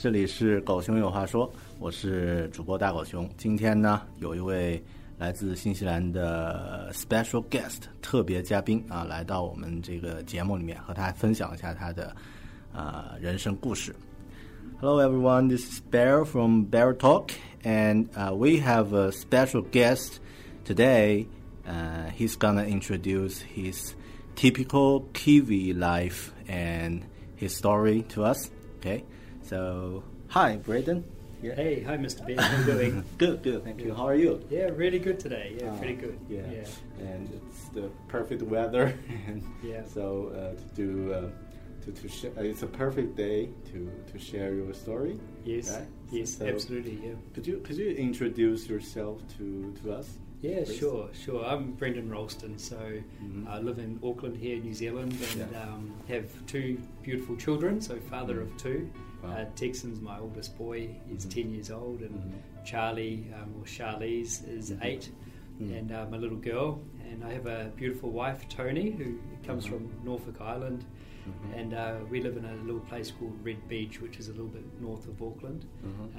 这里是狗熊有话说，我是主播大狗熊。今天呢，有一位来自新西兰的 special guest 特别嘉宾啊，来到我们这个节目里面，和他分享一下他的啊、人生故事。Hello everyone, this is Bear from Bear Talk, and uh, we have a special guest today. Uh, he's gonna introduce his typical Kiwi life and his story to us. Okay, so hi, Braden. Yeah. Hey, hi, Mr. B. How are you doing? Good, good. Thank you. How are you? yeah, really good today. Yeah, Uh, pretty good. Yeah. yeah. and it's the perfect weather, and Yeah. so uh, to do. Uh, to, to sh- uh, it's a perfect day to, to share your story. Yes, right? yes, So- absolutely. Yeah. Could you could you introduce yourself to, to us? Yeah, please? sure, sure. I'm Brenden Rolston, so Mhm. I live in Auckland here, New Zealand, and Yeah. um, have two beautiful children. So father Mhm. of two. Wow. Uh, Texan's my oldest boy. He's Mhm. ten years old, and Mhm. Charlie um, or Charlize is Mhm. eight, Mhm. and uh, my little girl. And I have a beautiful wife, Tony, who comes Mhm. from Norfolk Island. Mhm. And uh, we live in a little place called Red Beach, which is a little bit north of Auckland.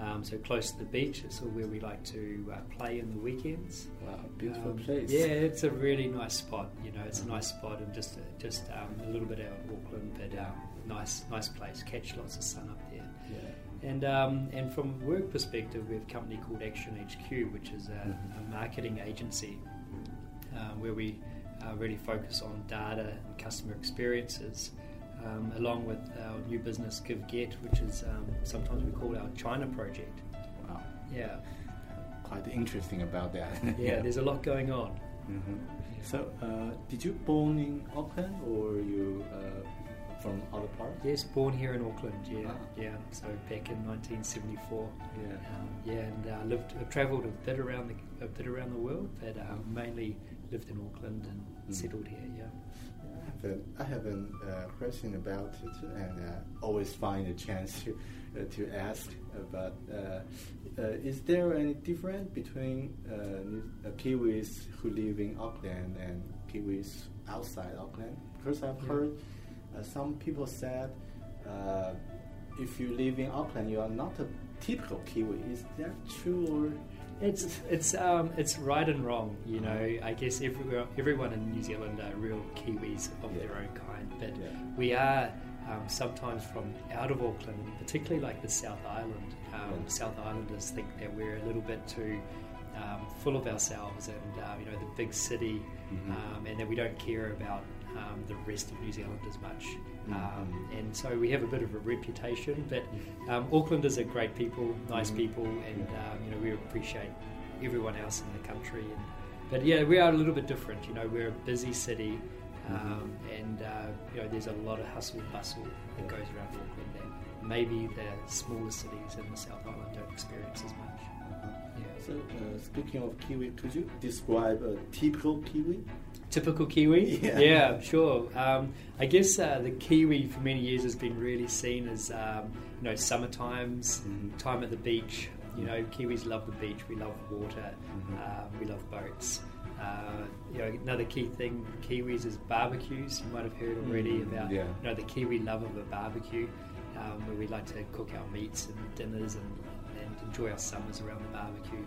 Um, so close to the beach. It's where we like to uh, play in the weekends. Wow, beautiful Um, place. Yeah, it's a really nice spot. You know, it's a nice spot and just just um, a little bit out of Auckland, but um, nice nice place. Catch lots of sun up there. Yeah. And um, and from a work perspective, we have a company called Action HQ, which is a, Mhm. a marketing agency uh, where we uh, really focus on data and customer experiences, um, along with our new business Give Get, which is um, sometimes we call our China project. Wow, Yeah, quite interesting about that. yeah. There's a lot going on. Mhm. So, uh, did you born in Auckland or you uh, from other part? Yes, born here in Auckland. Yeah, Ah. yeah. So back in 1974. Yeah. Um, yeah, and uh, lived, uh, travelled a bit around the a bit around the world, but um, mainly lived in Auckland and Mm. settled here. Yeah. I have a, I have a uh, question about it, and uh, always find a chance to uh, to ask about. Uh, uh, is there any difference between uh, uh, Kiwis who live in Auckland and Kiwis outside Auckland? Because I've Yeah. heard some people said uh, if you live in Auckland, you are not a typical Kiwi. Is that true or? It's it's um, it's right and wrong, you know. I guess everyone everyone in New Zealand are real Kiwis of Yeah. their own kind, but Yeah. we are um, sometimes from out of Auckland, particularly like the South Island. Um, Yeah. South Islanders think that we're a little bit too um, full of ourselves and uh, you know the big city, Mhm. um, and that we don't care about um, the rest of New Zealand as much. Um, Mhm. and so we have a bit of a reputation, but um, Aucklanders are great people, nice Mhm. people, and um, you know we appreciate everyone else in the country. And, but yeah, we are a little bit different. You know, we're a busy city, um, and uh, you know there's a lot of hustle bustle that goes around Auckland that maybe the smaller cities in the South Island don't experience as much. Yeah. So, uh, speaking of Kiwi, could you describe a typical Kiwi? Typical Kiwi? Yeah. sure. Um, I guess uh, the Kiwi for many years has been really seen as, um, you know, summer times, Mhm. time at the beach. You know, Kiwis love the beach, we love water, Mhm. um, we love boats. Uh, you know, another key thing Kiwis is barbecues. You might have heard already Mm, about, yeah. you know, the Kiwi love of a barbecue, um, where we like to cook our meats and dinners and, and enjoy our summers around the barbecue.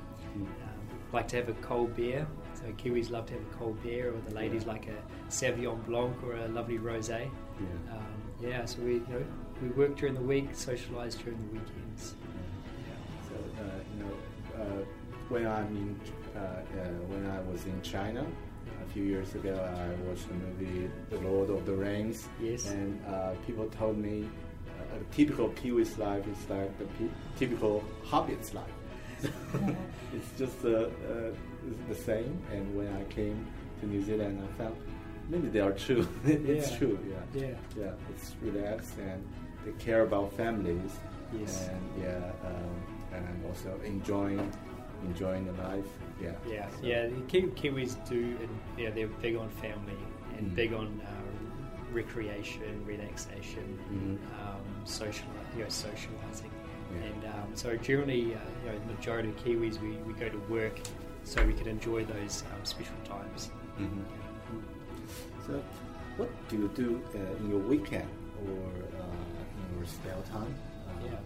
Like to have a cold beer. So Kiwis love to have a cold beer, or the ladies Yeah. like a Sauvignon Blanc or a lovely rosé. Yeah. Um, yeah, so we you know we work during the week, socialise during the weekends. Yeah. So uh, you know, uh, when I'm in, uh, uh, when I was in China a few years ago, I watched the movie The Lord of the Rings. Yes. And uh, people told me uh, a typical Kiwi's life is like the typical Hobbit's life. it's just uh, uh, it's the same. And when I came to New Zealand, I felt maybe they are true. it's Yeah. true. Yeah. Yeah. Yeah. It's relaxed and they care about families. Yes. And yeah, um, and also enjoying enjoying the life. Yeah. Yeah, So- yeah. The Ki- Kiwis do, and yeah, they're big on family and Mm. big on uh, recreation, relaxation, Mhm. um, social, you know, socializing. Yeah. And um, so generally, uh, you know, the majority of Kiwis, we, we go to work so we can enjoy those um, special times. Mhm. So, what do you do uh, in your weekend or uh, in your spare time? Uh, Yeah.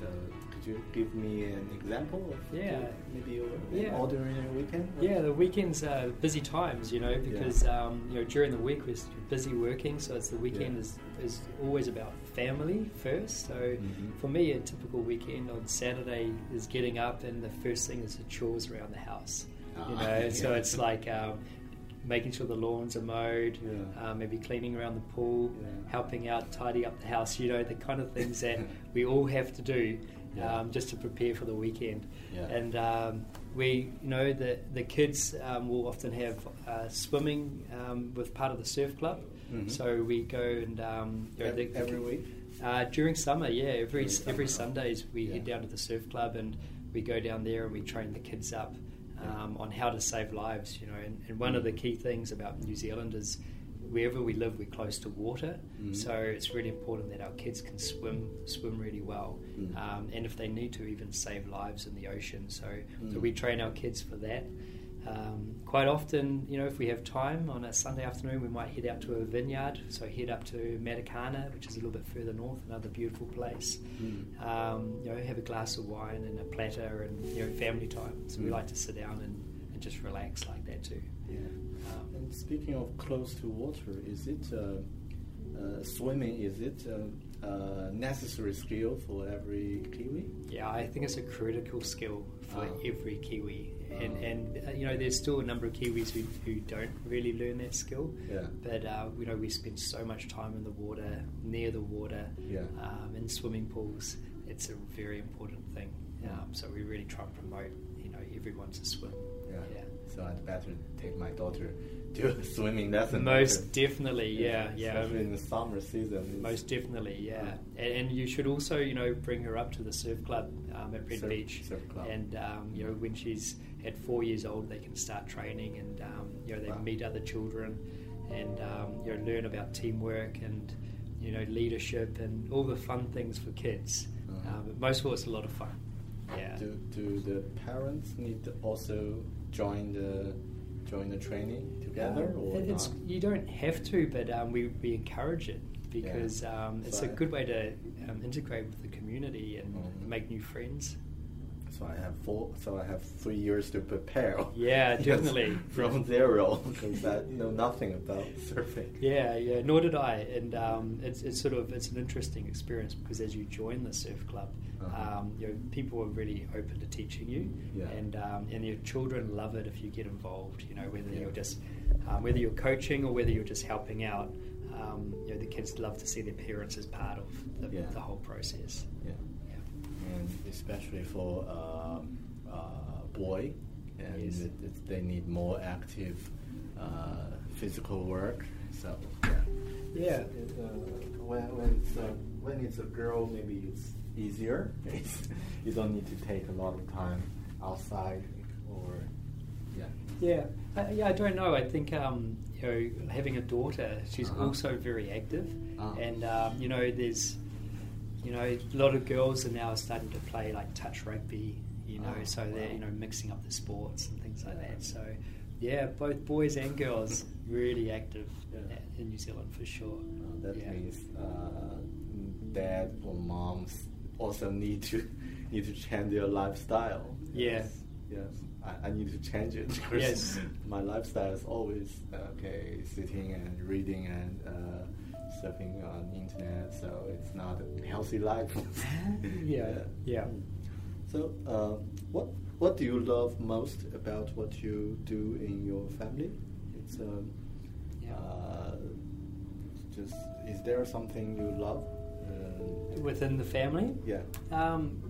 So, could you give me an example of Yeah. your- maybe your Yeah. ordinary weekend? Yeah, the weekends are busy times, you know, because um, you know during the week we're busy working, so it's the weekend Yeah. is, is always about family first. So Mhm. for me, a typical weekend on Saturday is getting up and the first thing is the chores around the house. You Ah, know, so it's like um, making sure the lawns are mowed, Yeah. uh, maybe cleaning around the pool, Yeah. helping out tidy up the house. You know, the kind of things that we all have to do Yeah. um, just to prepare for the weekend. Yeah. And um, we, you know, the the kids um, will often have uh, swimming um, with part of the surf club. Mhm. So we go and um, you know, Every, the- every week. uh, during summer, yeah, every During summer, every? Sundays we Yeah. head down to the surf club and we go down there and we train the kids up um, on how to save lives. You know, and, and one of the key things about New Zealand is wherever we live, we're close to water, Mhm. so it's really important that our kids can swim swim really well, Mm. um, and if they need to, even save lives in the ocean. So, so Mm. we train our kids for that. Um, quite often, you know, if we have time on a Sunday afternoon, we might head out to a vineyard. So head up to Matakana, which is a little bit further north, another beautiful place. Mm. Um, you know, have a glass of wine and a platter, and you know, family time. So we Mm. like to sit down and, and just relax like that too. Yeah. Um, And speaking of close to water, is it uh, uh, swimming? Is it uh, a necessary skill for every Kiwi? Yeah, I think it's a critical skill for Ah. every Kiwi, and Ah. and uh, you know there's still a number of Kiwis who, who don't really learn that skill. Yeah. But uh, you know we spend so much time in the water, near the water, Yeah. um, in swimming pools. It's a very important thing. Um, so we really try and promote you know everyone to swim. Yeah. Yeah. So I'd better take my daughter a swimming lesson. Most definitely, yeah, yeah. Especially in the summer season. Most definitely, yeah. And, and you should also, you know, bring her up to the surf club um, at Red Surf- Beach. surf club. And um, you know, when she's at four years old, they can start training, and um, you know, they Wow. meet other children, and um, you know, learn about teamwork and you know, leadership and all the fun things for kids. Uh-huh. Um, but most of all, it's a lot of fun. Yeah. Do, do the parents need to also join the join the training together or it's, not? you don't have to, but um, we, we encourage it because um, it's So a good way to um, integrate with the community and Mhm. make new friends. So I have four. So I have three years to prepare. Yeah, definitely. from zero because I know nothing about surfing. Yeah, yeah. Nor did I, and um, it's, it's sort of it's an interesting experience because as you join the surf club, Uh-huh. um, you know, people are really open to teaching you, Yeah. and um, and your children love it if you get involved. You know, whether Yeah. you're just um, whether you're coaching or whether you're just helping out. Um, you know, the kids love to see their parents as part of the, Yeah. the whole process. Yeah. Yeah. and especially for um, uh, boy, and Yes. it, it, they need more active uh, physical work. So yeah, Yeah. It, uh, when when it's a, when it's a girl, maybe it's easier. It's, you don't need to take a lot of time outside or yeah. Yeah, I, yeah. I don't know. I think um, you know, having a daughter, she's Uh-huh. also very active, Ah. and um, you know, there's, you know, a lot of girls are now starting to play like touch rugby. You know, Ah, so they're you know mixing up the sports and things like that. So, yeah, both boys and girls really active Yeah. in New Zealand for sure. Uh, that yeah. means uh, dad or moms also need to need to change their lifestyle. Yeah. Yes. yes. I, I need to change it. because Yes. my lifestyle is always uh, okay, sitting and reading and uh, surfing on the internet. So it's not a healthy life. Yeah, yeah. So, uh, what what do you love most about what you do in your family? It's um, Yeah. uh, just is there something you love? Uh, Within the family, yeah. Um,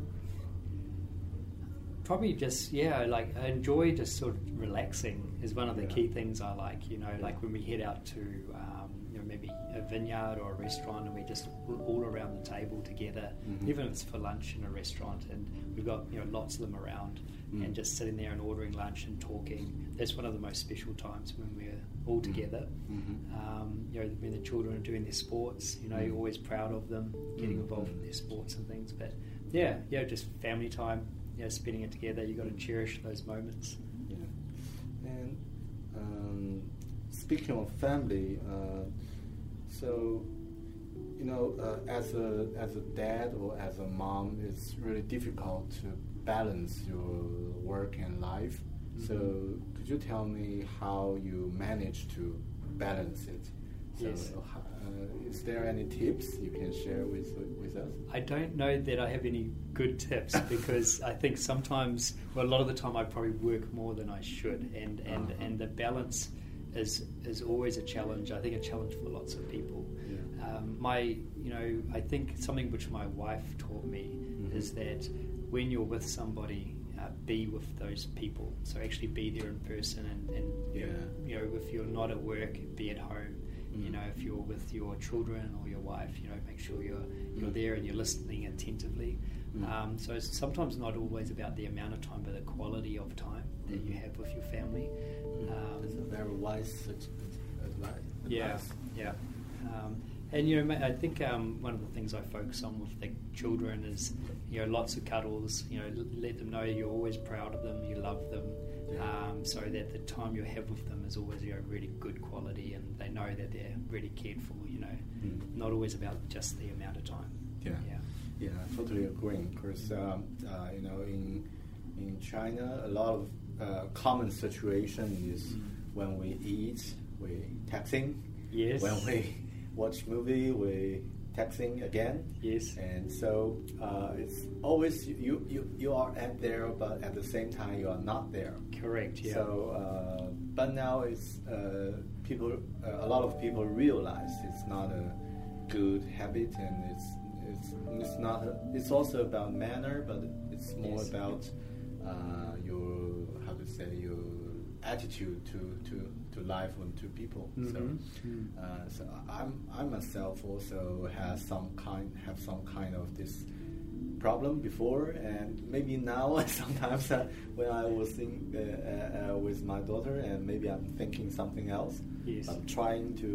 probably just yeah, like I enjoy just sort of relaxing is one of the Yeah. key things I like. You know, Yeah. like when we head out to um, you know maybe a vineyard or a restaurant and we just all- around the table together, Mhm. even if it's for lunch in a restaurant and we've got you know lots of them around Mm. and just sitting there and ordering lunch and talking. That's one of the most special times when we're all together. Mhm. Um, you know, when the children are doing their sports, you know, you're Mm. always proud of them getting Mm. involved in their sports and things. But yeah, yeah, just family time, you know, spending it together. You've got to cherish those moments. Yeah. And um, speaking of family, uh, so you know, uh, as a as a dad or as a mom, it's really difficult to balance your work and life. So, Mhm. could you tell me how you manage to balance it? So, Yes. uh, is there any tips you can share with with us? I don't know that I have any good tips because I think sometimes, well, a lot of the time I probably work more than I should, and and, Uh-huh. and the balance is is always a challenge. I think a challenge for lots of people. Yeah. Um, my, you know, I think something which my wife taught me Mhm. is that when you're with somebody, uh, be with those people. So actually be there in person, and, and you, know, Yeah. you know, if you're not at work, be at home. You Mm. know, if you're with your children or your wife, you know, make sure you're you're Mm. there and you're listening attentively. Mm. Um, so it's sometimes not always about the amount of time, but the quality of time that you Mhm. have with your family. Um, That's a very wise such advice. yeah, yeah. Um, and you know, I think um, one of the things I focus on with the children is you know lots of cuddles. You know, let them know you're always proud of them, you love them, Yeah. um, so that the time you have with them is always you know really good quality, and they know that they're really cared for. You know, Mm. not always about just the amount of time. Yeah. yeah, Yeah, I totally agree. Because um, uh, you know, in in China, a lot of uh, common situation is Mm. when we eat, we texting. Yes. When we watch movie, we texting again. Yes. And so uh, it's always you, you you are at there, but at the same time you are not there. correct. Yeah. So, uh, but now it's uh, people. Uh, a lot of people realize it's not a good habit, and it's it's it's not. It's also about manner, but it's more Yes. about uh, your how to say your attitude to to to life and to people. Mhm. So, Mm. uh, so I'm I myself also has some kind have some kind of this problem before, and maybe now sometimes uh, when I was uh, uh, uh, with my daughter, and maybe I'm thinking something else. Yes. I'm trying to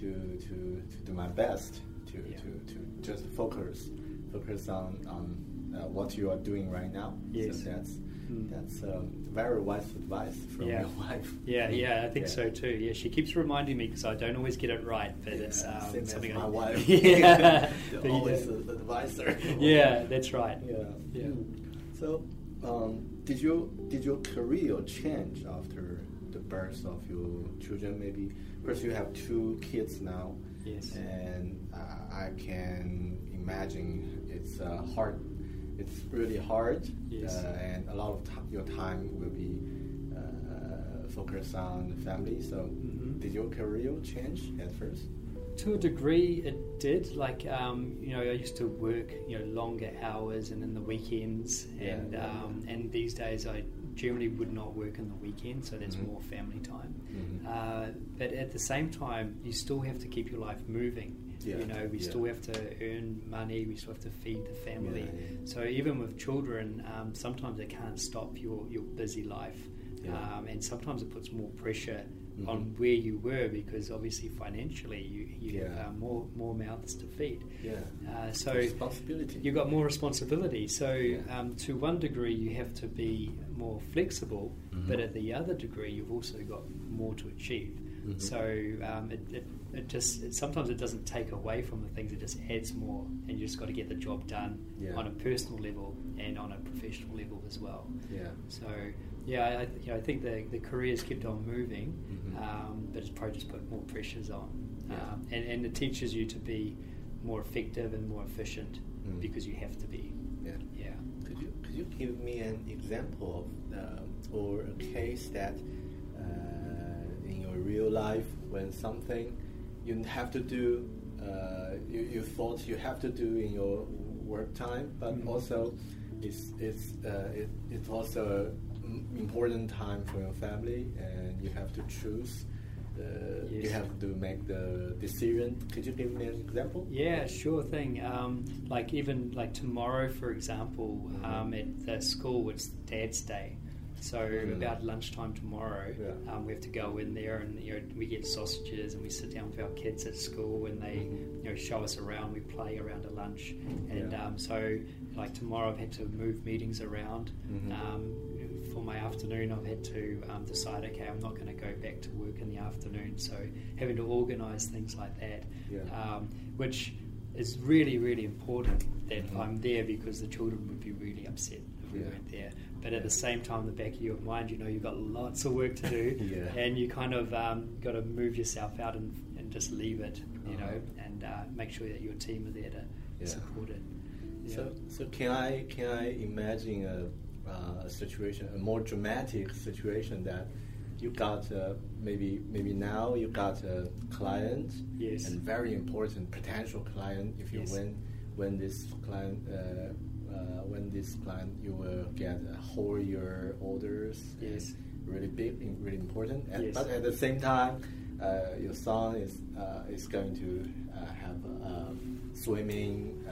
to to, to do my best to, Yeah. to, to just focus focus on on uh, what you are doing right now. Yes. So that's Mm. that's um, very wise advice from Yeah. your wife. Yeah, yeah, I think Yeah. so too. Yeah, she keeps reminding me because I don't always get it right, but it's um, something my I, wife. Yeah, you always the advisor. yeah, that's right. Yeah. Yeah. Mm. So, um, did your did your career change after the birth of your children? Maybe because you have two kids now. Yes. And uh, I can imagine it's uh, hard. It's really hard. Yes. Uh, and a lot of ti your time will be uh, focused on the family. So, Mhm. did your career change at first? To a degree, it did. Like, um, you know, I used to work, you know, longer hours and in the weekends, Yeah, and yeah, um, and these days I generally would not work in the weekend, so there's Mhm. more family time. Mhm. Uh, but at the same time, you still have to keep your life moving. Yeah, You know, we yeah. still have to earn money. We still have to feed the family. Yeah. So even with children, um, sometimes it can't stop your, your busy life, um, and sometimes it puts more pressure Mhm. on where you were because obviously financially you, you have Yeah. uh, more more mouths to feed. Yeah. Uh, so responsibility. you've got more responsibility. So Yeah. um, to one degree, you have to be more flexible, Mhm. but at the other degree, you've also got more to achieve. Mhm. So um, it, it, it just it, sometimes it doesn't take away from the things; it just adds more, and you just got to get the job done Yeah. on a personal level and on a professional level as well. Yeah. So yeah, I, you know, I think the the careers kept on moving, Mhm. um, but it's probably just put more pressures on, Yeah. um, and and it teaches you to be more effective and more efficient Mm. because you have to be. Yeah. Yeah. Could you could you give me an example of um, or a case that uh, in your real life when something you have to do uh, you, you thought you have to do in your work time, but Mhm. also it's it's uh, it, it's also an important time for your family, and you have to choose. Uh, You have to make the decision. Could you give me an example? Yeah, sure thing. Um, like even like tomorrow, for example, Mhm. um, at the school it's Dad's Day. So Mm. about lunchtime tomorrow, Yeah. um, we have to go in there and you know we get sausages and we sit down with our kids at school and they Mhm. you know show us around. We play around at lunch, and Yeah. um, so like tomorrow I've had to move meetings around. Mhm. Um, for my afternoon, I've had to um, decide, okay, I'm not going to go back to work in the afternoon. So having to organise things like that, Yeah. um, which is really, really important that Mhm. I'm there because the children would be really upset if we Yeah. weren't there. But at the same time, the back of your mind, you know, you've got lots of work to do, Yeah. and you kind of um, got to move yourself out and, and just leave it, you Uh-huh. know, and uh, make sure that your team are there to support it. So, so can I can I imagine a, uh, a situation, a more dramatic situation that you got uh, maybe maybe now you got a client, Yes. and very important potential client. If you Yes. win win this client, uh, uh, win this client, you will get a whole year orders. Yes. really big, and really important. And, Yes. But at the same time, uh, your son is uh, is going to uh, have a swimming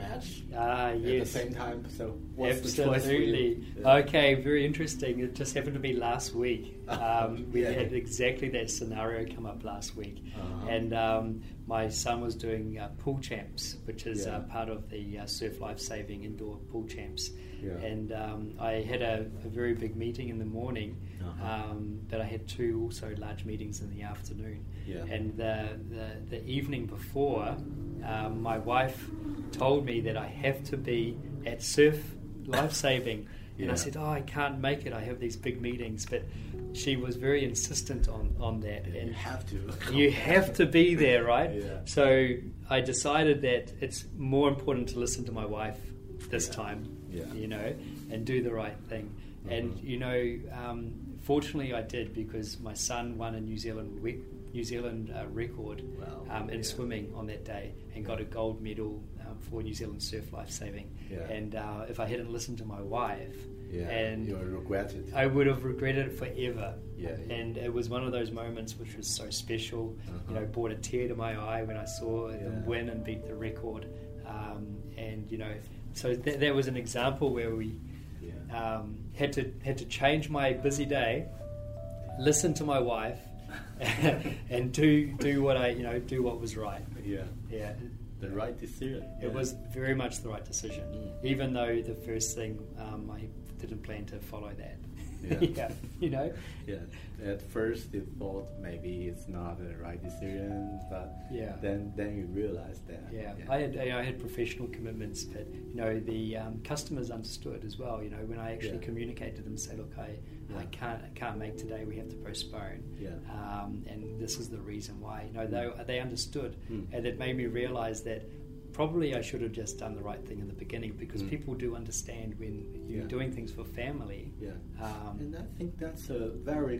match Ah, at yes. the same time. So what's the choice for Absolutely. you? Okay, very interesting. It just happened to be last week. Um, we Yeah. had exactly that scenario come up last week. Uh-huh. And um, my son was doing uh, pool champs, which is Yeah. uh, part of the uh, Surf Life Saving indoor pool champs. Yeah. And um, I had a, a very big meeting in the morning, Uh-huh. um, but I had two also large meetings in the afternoon. And the, the, the evening before, um, my wife told me that I have to be at Surf Life Saving. And Yeah. I said, Oh, I can't make it. I have these big meetings. But she was very insistent on, on that. Yeah, you and have to. you have to be there, right? Yeah. So I decided that it's more important to listen to my wife this time, Yeah. you know, and do the right thing. And Mhm. you know, um, fortunately, I did because my son won a New Zealand New Zealand uh, record Wow. um, in swimming on that day and got a gold medal for New Zealand surf life saving. Yeah. And uh, if I hadn't listened to my wife, Yeah, and you'll regret it. I would have regretted it forever. Yeah, yeah. And it was one of those moments which was so special. You Uh-huh. know, brought a tear to my eye when I saw Yeah. them win and beat the record. Um, and you know, so th- that was an example where we Yeah. um, had to had to change my busy day, listen to my wife, and do do what I you know do what was right. yeah. Yeah. The right decision. It was very much the right decision, Mm. even though the first thing um, I didn't plan to follow that. Yeah. yeah, you know. Yeah. At first, you thought maybe it's not the right decision, but Yeah. then then you realize that. Yeah, I had you know, I had professional commitments, but you know the um, customers understood as well. You know when I actually Yeah. communicated to them, say, look, I, I can't I can't make today. We have to postpone. Yeah. Um, and this is the reason why. You know they they understood, Mm. and it made me realize that probably I should have just done the right thing in the beginning because Mm. people do understand when you're Yeah. doing things for family. Yeah. Um, and I think that's a very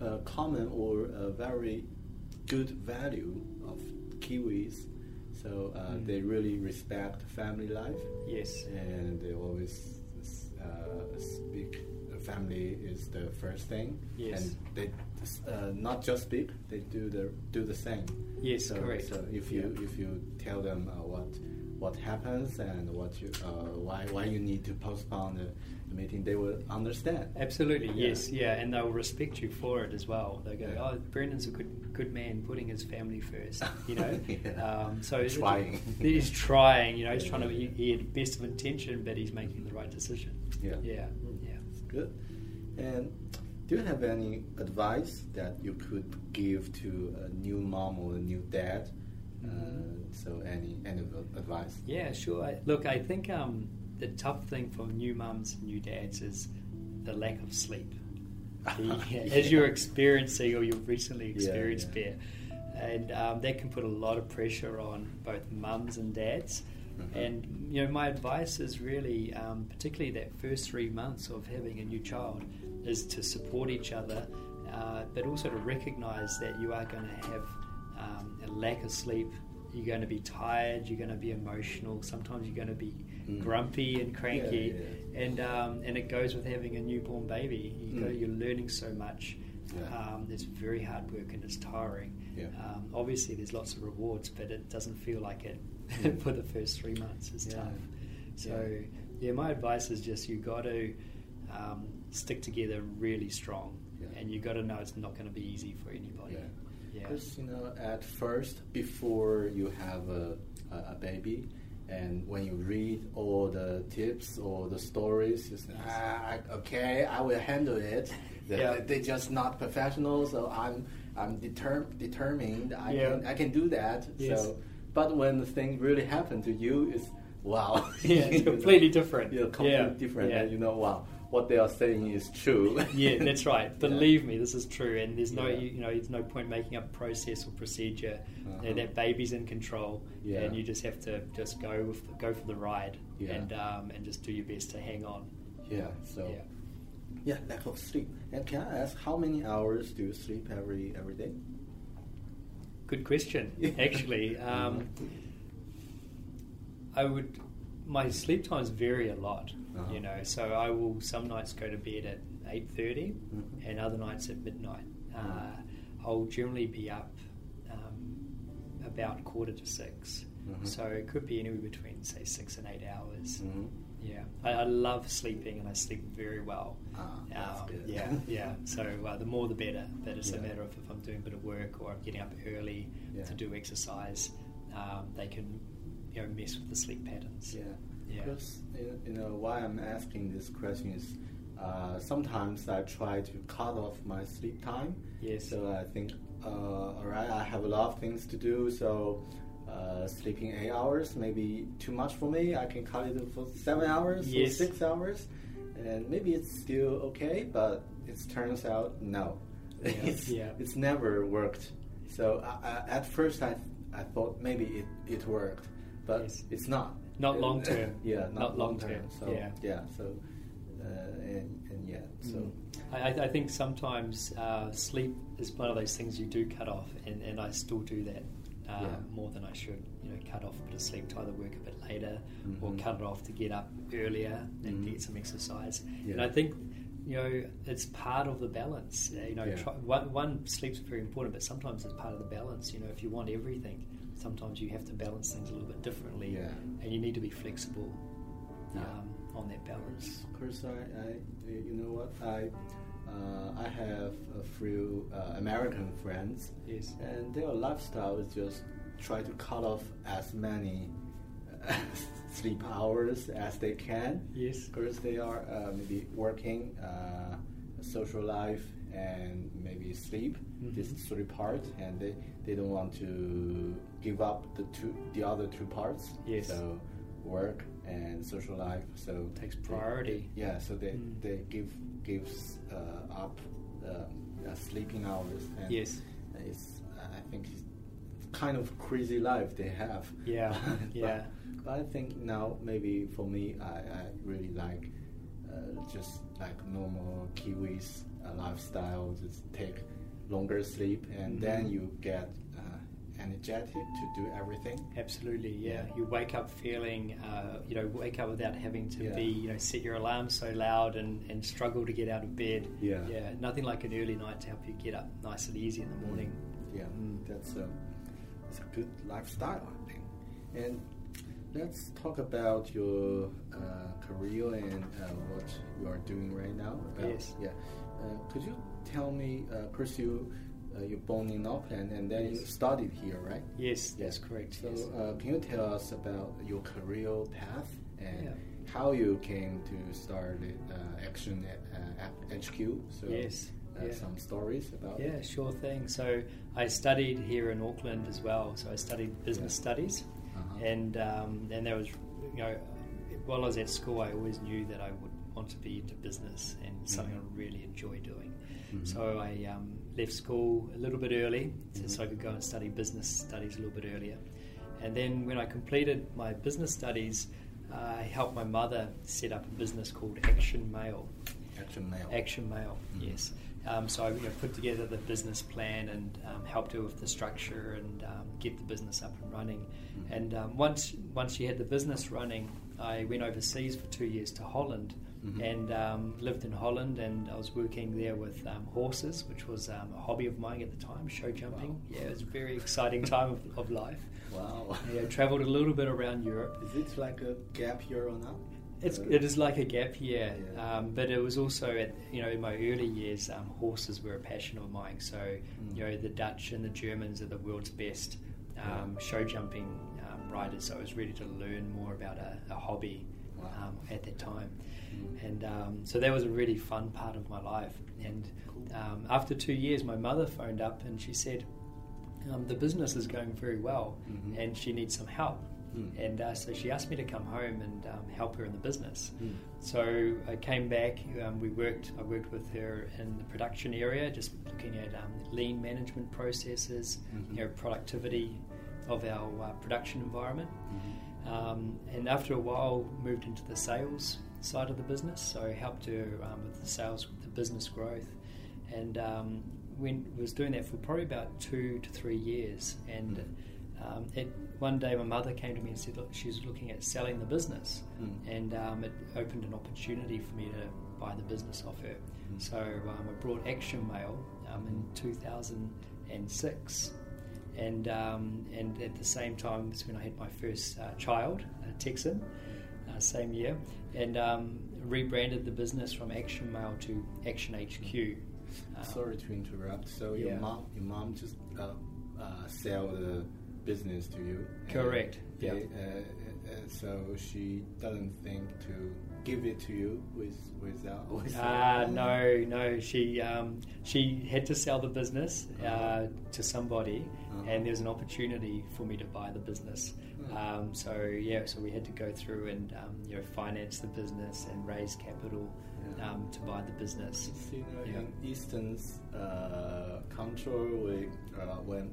uh, common or a very good value of Kiwis. So uh, Mm. they really respect family life, yes. and they always uh, speak. Family is the first thing, Yes. and they uh, not just speak; they do the do the same. Yes, so, correct. So if you Yeah. if you tell them uh, what what happens and what you uh, why why you need to postpone the, the meeting, they will understand. Absolutely, Yeah. yes, yeah, and they'll respect you for it as well. They go. "Oh, Brenden's a good good man, putting his family first," you know. Yeah. um, so Trying. he's trying. You know, he's trying to. He, he had best of intention, but he's making the right decision. Yeah. yeah, yeah. Good. And do you have any advice that you could give to a new mom or a new dad? Uh, so any any advice? Yeah, sure. I, look, I think um, the tough thing for new mums and new dads is the lack of sleep. The- As you're experiencing or you've recently Yeah, experienced yeah. bear. And um, that can put a lot of pressure on both mums and dads. Mm-hmm. And you know, my advice is really, um, particularly that first three months of having a new child, is to support each other, uh, but also to recognise that you are going to have um, a lack of sleep. You're going to be tired. You're going to be emotional. Sometimes you're going to be grumpy and cranky, Mm. yeah, and um, and it goes with having a newborn baby. You go, Mm. you're learning so much. Yeah. Um, it's very hard work and it's tiring. Yeah. Um, obviously, there's lots of rewards, but it doesn't feel like it for the first three months. is Yeah. tough. So, yeah. my advice is just you got to um, stick together really strong, Yeah. and you got to know it's not going to be easy for anybody. Yeah. Yeah. Because you know, at first, before you have a, a, a baby, and when you read all the tips or the stories, you say, ah, okay, I will handle it. They, Yeah. They're just not professional, so I'm I'm deter- determined. I Yeah. can I can do that. Yes. So, but when the thing really happened to you, it's wow. Yeah, it's You know, completely different. Yeah, completely Yeah, different. yeah. And you know, wow, what they are saying is true. yeah, that's right. Yeah. Believe me, this is true, and there's no, Yeah. you, you know, there's no point making up process or procedure. You know, Uh-huh. that baby's in control, Yeah. and you just have to just go with the, go for the ride, Yeah. and um, and just do your best to hang on. Yeah. So. Yeah. Yeah, lack of sleep. And can I ask how many hours do you sleep every every day? Good question, actually. Um, I would. My sleep times vary a lot, Uh-huh. you know. So I will some nights go to bed at eight Mhm. and other nights at midnight. Uh, I'll generally be up um, about quarter to 6 Mhm. So it could be anywhere between say six and eight hours. Mhm. Yeah, I, I love sleeping and I sleep very well. Ah, that's Um, good. Yeah, yeah. So uh, the more the better. But it's a matter of if I'm doing a bit of work or I'm getting up early Yeah. to do exercise, um, they can you know mess with the sleep patterns. Yeah. Yeah. Because you you know why I'm asking this question is uh, sometimes I try to cut off my sleep time. Yes. So I think, uh, all right, I have a lot of things to do, so. Uh, sleeping eight hours maybe too much for me. I can cut it for seven hours or six hours, and maybe it's still okay. But it turns out no, Yeah, it's, yeah. it's never worked. So I, I, at first I I thought maybe it, it worked, but Yes. it's not. Not long term. yeah, not, Not long long term. term, So yeah. yeah, so uh, and and yeah, so Mm. I, I- I think sometimes uh, sleep is one of those things you do cut off, and, and I still do that uh, Yeah. more than I should. You know, cut off a bit of sleep to either work a bit later or Mhm. cut it off to get up earlier and Mhm. get some exercise. Yeah. And I think you know it's part of the balance. Uh, You know, Yeah. try, one, one sleep's very important, but sometimes it's part of the balance. You know, if you want everything, sometimes you have to balance things a little bit differently, Yeah. and you need to be flexible Yeah. um, on that balance. Of course, I, I you know what I uh, I have a few uh, American friends, Yes. and their lifestyle is just try to cut off as many sleep hours as they can. Yes. Because they are uh, maybe working, uh, social life, and maybe sleep. This Mhm. three parts, and they, they don't want to give up the two the other two parts. Yes. So work and social life. So Takes they- priority. yeah. So they Mm. they give gives uh, up uh, uh, sleeping hours. And Yes. It's I think it's kind of crazy life they have. Yeah, But- yeah. but I think now maybe for me, I, I really like uh, just like normal Kiwis uh, lifestyle. Just take longer sleep, and then Mhm. you get energetic to do everything. Absolutely, yeah. Yeah. You wake up feeling, uh, you know, wake up without having to Yeah. be, you know, set your alarm so loud and, and struggle to get out of bed. Yeah. Yeah, nothing like an early night to help you get up nice and easy in the morning. Yeah, Mm. that's a it's a good lifestyle, I think. And let's talk about your uh, career and uh, what you are doing right now. About- Yes. Yeah. Uh, could you tell me, uh, Chris, you uh, you're born in Auckland and then you studied here, right? Yes, Yeah. that's correct. So, yes. uh, can you tell us about your career path and Yeah. how you came to start uh, Action uh, at HQ? So, Yes, uh, yeah. some stories about Yeah, sure thing. So I studied here in Auckland as well. So I studied business studies, Uh-huh. and um, and there was, you know, while I was at school, I always knew that I would want to be into business and something I really enjoy doing. So I um, left school a little bit early Mm-hmm. so I could go and study business studies a little bit earlier. And then when I completed my business studies, I helped my mother set up a business called Action Mail. Action mail. Action Mail, yes. Um, so I you know, put together the business plan and um, helped her with the structure and um, get the business up and running. And um, once once she had the business running, I went overseas for two years to Holland and um, lived in Holland. And I was working there with um, horses, which was um, a hobby of mine at the time, show jumping. Yeah, it was a very exciting time of, of life. Wow. Yeah, travelled a little bit around Europe. Is it like a gap year or not? It's, Uh, it is like a gap year, Yeah. um, but it was also at you know in my early years, um, horses were a passion of mine. So Mm. you know the Dutch and the Germans are the world's best um, show jumping um, riders. So I was ready to learn more about a, a hobby Wow. um, at that time. And um, so that was a really fun part of my life. And um, after two years, my mother phoned up and she said, um, "The business is going very well, Mhm. and she needs some help." Mm. And uh, so she asked me to come home and um, help her in the business. Mm. So I came back. Um, we worked. I worked with her in the production area, just looking at um, lean management processes, Mhm. you know, productivity of our uh, production environment. Mhm. Um, and after a while, moved into the sales side of the business. So helped her um, with the sales, the business growth, and um, when was doing that for probably about two to three years. And um, it, one day, my mother came to me and said, "Look, she's looking at selling the business," Mm. and um, it opened an opportunity for me to buy the business off her. Mm. So um, I brought Action Mail um, in 2006 and um, and at the same time was when I had my first uh, child, uh, Texan, same year, and um, rebranded the business from Action Mail to Action HQ. Um, Sorry to interrupt. So your yeah. mom, your mom just uh, uh, sell the business to you. Correct, yeah. uh, uh, so she doesn't think to give it to you with without. with Ah, no, no. She um, she had to sell the business uh, Uh-huh. to somebody, Uh-huh. and there's an opportunity for me to buy the business. Um, so yeah, so we had to go through and um, you know finance the business and raise capital Yeah. um, to buy the business. You know, Yeah. in Eastern's uh, control, we, uh, when,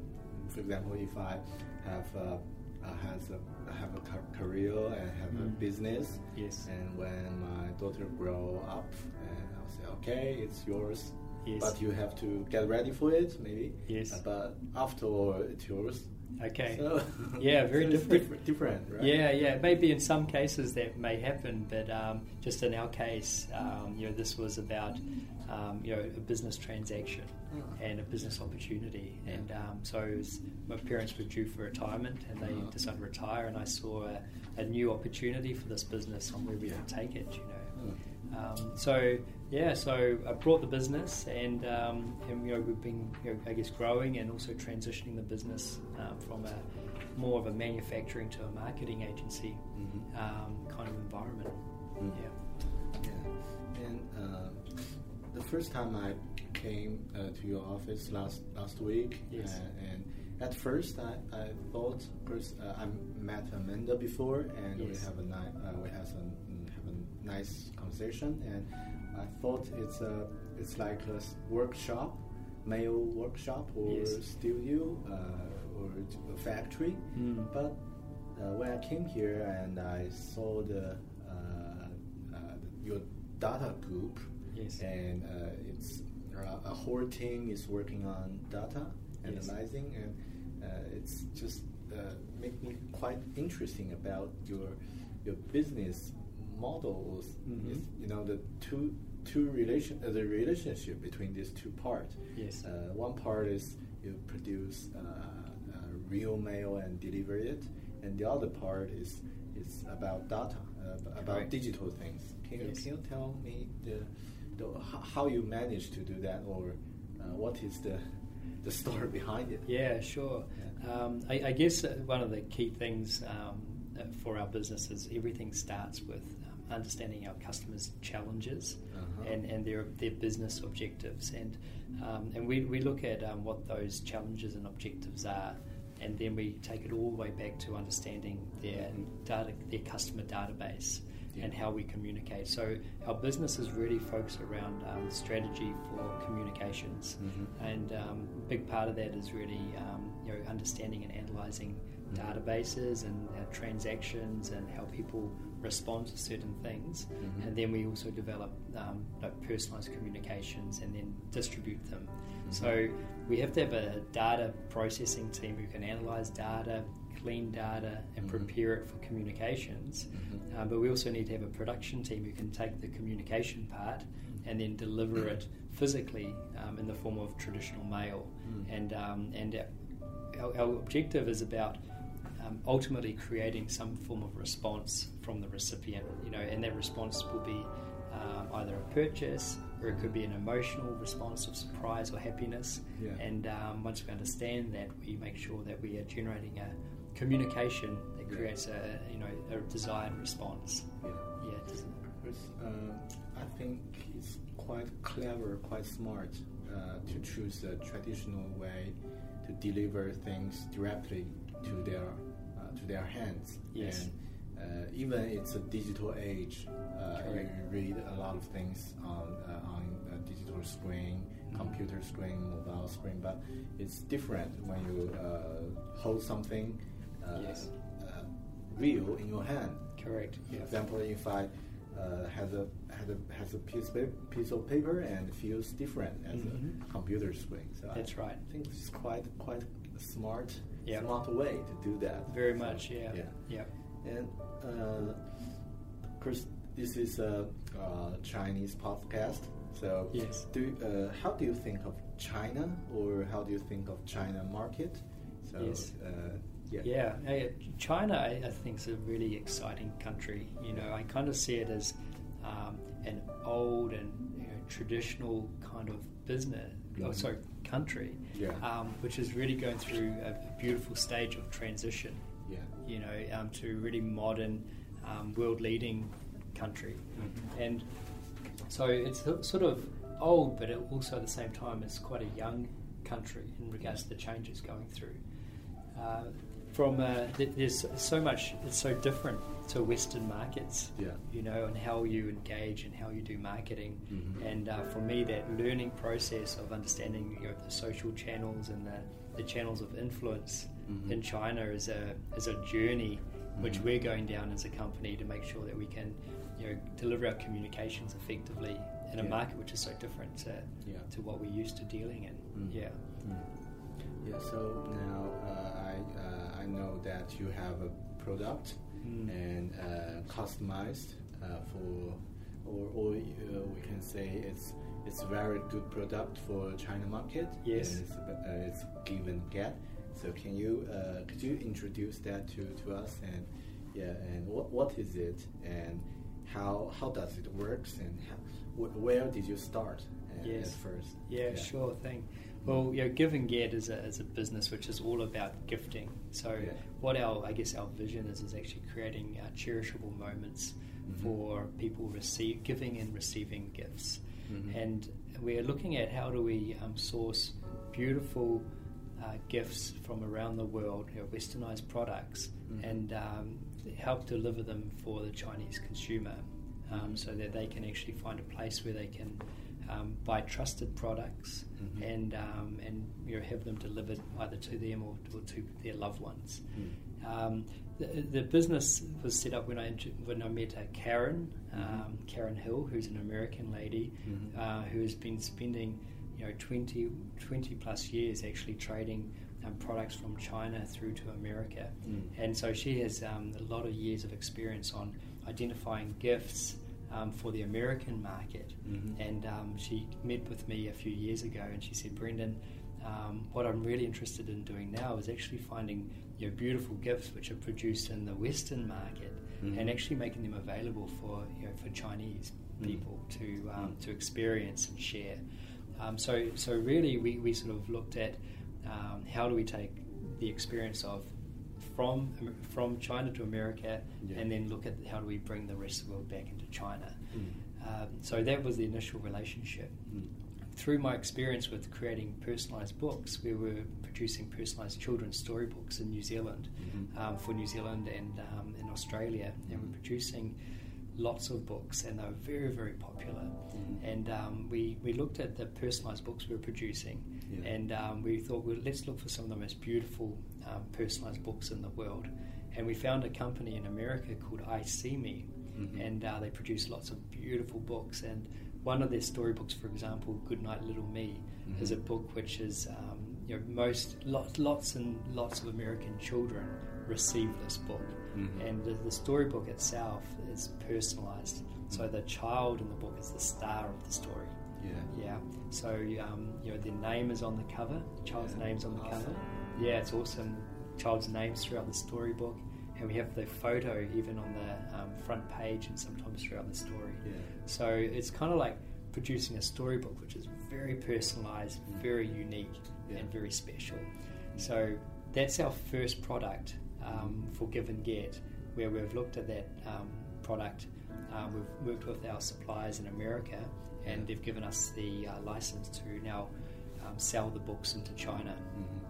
for example, if I have a, uh, has a have a career and have a Mm. business, Yes. and when my daughter grow up, and I'll say, okay, it's yours, Yes. but you have to get ready for it, maybe. Yes. But after all, it's yours. Okay. So, Yeah, very so different. different. Different, right? Yeah, yeah. Maybe in some cases that may happen, but um, just in our case, um, you know, this was about um, you know a business transaction Ah. and a business opportunity, and um, so was, my parents were due for retirement, and they Uh-huh. decided to retire, and I saw a, a new opportunity for this business on where we could take it, you know. Mm. Um, so yeah, so I brought the business, and um, and you know we've been you know, I guess growing and also transitioning the business um, from a more of a manufacturing to a marketing agency Mhm. um, kind of environment. Mm. Yeah. Yeah. And uh, the first time I came uh, to your office last last week, Yes. uh, and at first I, I thought, because uh, I met Amanda before, and we have a ni- uh, we have some nice conversation, and I thought it's a it's like a workshop, mail workshop or Yes. studio uh, or a factory, Mm. but uh, when I came here and I saw the, uh, uh, your data group, Yes. and uh, it's uh, a whole team is working on data Yes. analyzing, and uh, it's just uh, make me quite interesting about your your business models. Mhm. Is, you know the two two relation uh, the relationship between these two parts. Yes. Uh, one part is you produce uh, uh, real mail and deliver it, and the other part is is about data, uh, about Correct. digital things. Can you, Yes. can you tell me the, the how you manage to do that, or uh, what is the the story behind it? Yeah, sure. Yeah. Um, I, I guess one of the key things um, for our business is everything starts with understanding our customers' challenges Uh-huh. and, and their their business objectives, and um, and we, we look at um, what those challenges and objectives are, and then we take it all the way back to understanding their data, their customer database. Yeah. and how we communicate. So our business is really focused around um, strategy for communications, Mm-hmm. and um, a big part of that is really um, you know understanding and analyzing Mm-hmm. Databases and uh, transactions and how people respond to certain things, Mm-hmm. and then we also develop um, like personalized communications and then distribute them. Mm-hmm. So we have to have a data processing team who can analyze data, clean data, and Mm-hmm. prepare it for communications. Uh, but we also need to have a production team who can take the communication part Mm-hmm. and then deliver it physically um, in the form of traditional mail. Mm. And um, and our, our objective is about um, ultimately creating some form of response from the recipient. You know, and that response will be um, either a purchase or it could be an emotional response of surprise or happiness. Yeah. And um, once we understand that, we make sure that we are generating a communication that Yeah. creates a you know a desired response. Yeah. Yeah. does- uh, I think it's quite clever, quite smart uh, to choose a traditional way to deliver things directly to their to their hands. Yes. And uh, even it's a digital age, uh, you read a lot of things on uh, on a digital screen, Mm-hmm. computer screen, mobile screen, but it's different when you uh, hold something uh, Yes. uh, real in your hand. Correct. For Yeah. example, if I uh, has a has a has a piece of pa- piece of paper and feels different as Mhm. a computer screen. So That's I right. I think it's quite quite smart Yeah. smart way to do that. Very So, much. Yeah. Yeah. Yeah. And uh, course, this is a uh, Chinese podcast. So Yes. do uh, how do you think of China, or how do you think of China market? So Yes. uh, yeah. Yeah, hey, China, I, I think, is a really exciting country. You know, I kind of see it as um, an old and you know, traditional kind of business, oh, sorry, country, Yeah. um, which is really going through a beautiful stage of transition. Yeah. You know, um, to really modern, um, world-leading country, and so it's sort of old, but it also at the same time it's quite a young country in regards to the changes going through. Uh, from uh, there's so much, it's so different to Western markets. Yeah. You know, and how you engage and how you do marketing. Mhm. And uh, for me, that learning process of understanding you know, the social channels and the, the channels of influence Mhm. in China is a is a journey which Mhm. we're going down as a company to make sure that we can you know deliver our communications effectively in a market which is so different to, Yeah. to what we're used to dealing in. Mm. Yeah. Yeah, so now uh, I uh, I know that you have a product Mm. and uh, customized uh, for, or, or uh, we can say it's it's very good product for China market. Yes. and it's, uh, it's give and get. So can you uh, could you introduce that to, to us and yeah and what what is it and how how does it works and how, wh- where did you start Yes. at first? Yeah, sure thing. Well, you know, Give and Get is a, is a business which is all about gifting. So, Yeah. what our I guess our vision is is actually creating uh, cherishable moments Mhm. for people receive giving and receiving gifts, Mhm. and we're looking at how do we um, source beautiful uh, gifts from around the world, you know, westernized products, Mhm. and um, help deliver them for the Chinese consumer, um, Mhm. so that they can actually find a place where they can um, buy trusted products Mhm. and um, and you know have them delivered either to them or, or to their loved ones. Mm. Um, the, the business was set up when I when I met uh, Karen um, Karen Hill, who's an American lady Mhm. uh, who has been spending you know 20, 20 plus years actually trading um, products from China through to America, Mm. and so she has um, a lot of years of experience on identifying gifts. Um, for the American market, Mhm. and um, she met with me a few years ago, and she said, "Brenden, um, what I'm really interested in doing now is actually finding you know, beautiful gifts which are produced in the Western market, Mhm. and actually making them available for you know, for Chinese Mm. people to um, Mm. to experience and share." Um, so, so really, we, we sort of looked at um, how do we take the experience of from from China to America, Yeah. and then look at how do we bring the rest of the world back into China. Mm. Um, so that was the initial relationship. Mm. Through my experience with creating personalised books, we were producing personalised children's storybooks in New Zealand Mhm. um, for New Zealand and um, in Australia, and we're producing lots of books, and they were very, very popular. Mm-hmm. And um, we, we looked at the personalised books we were producing, Yeah. and um, we thought, well, let's look for some of the most beautiful um, personalised books in the world. And we found a company in America called I See Me, Mm-hmm. and uh, they produce lots of beautiful books. And one of their storybooks, for example, Goodnight Little Me, is Mm-hmm. a book which is um, you know most lots, lots and lots of American children receive this book, Mm-hmm. and the, the storybook itself is personalized. So the child in the book is the star of the story. Yeah. Yeah. So um, you know their name is on the cover. The child's Yeah. name's on the cover. Yeah, it's awesome. Child's names throughout the storybook, and we have the photo even on the um, front page and sometimes throughout the story. Yeah. So it's kind of like producing a storybook, which is very personalized, very unique, Yeah. and very special. So that's our first product um, for Give and Get, where we've looked at that um, product. Um, we've worked with our suppliers in America, and they've given us the uh, license to now um, sell the books into China. Mm-hmm.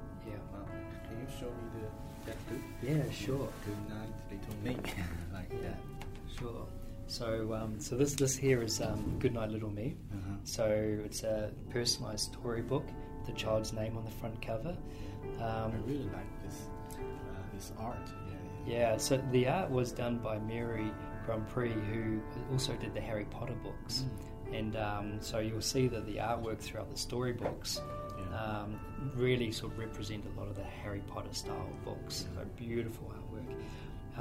Yeah. You show me the that book? Yeah, sure. Good night, little me. like Yeah, that. sure. So, um, so this this here is um, Goodnight Little Me. Uh-huh. So it's a personalised storybook. With the child's name on the front cover. I Um, really like this uh, this art. Yeah. yeah. So the art was done by Mary GrandPré, who also did the Harry Potter books. And um, so you'll see that the artwork throughout the storybooks Yeah. Um, really sort of represent a lot of the Harry Potter style books. So beautiful artwork.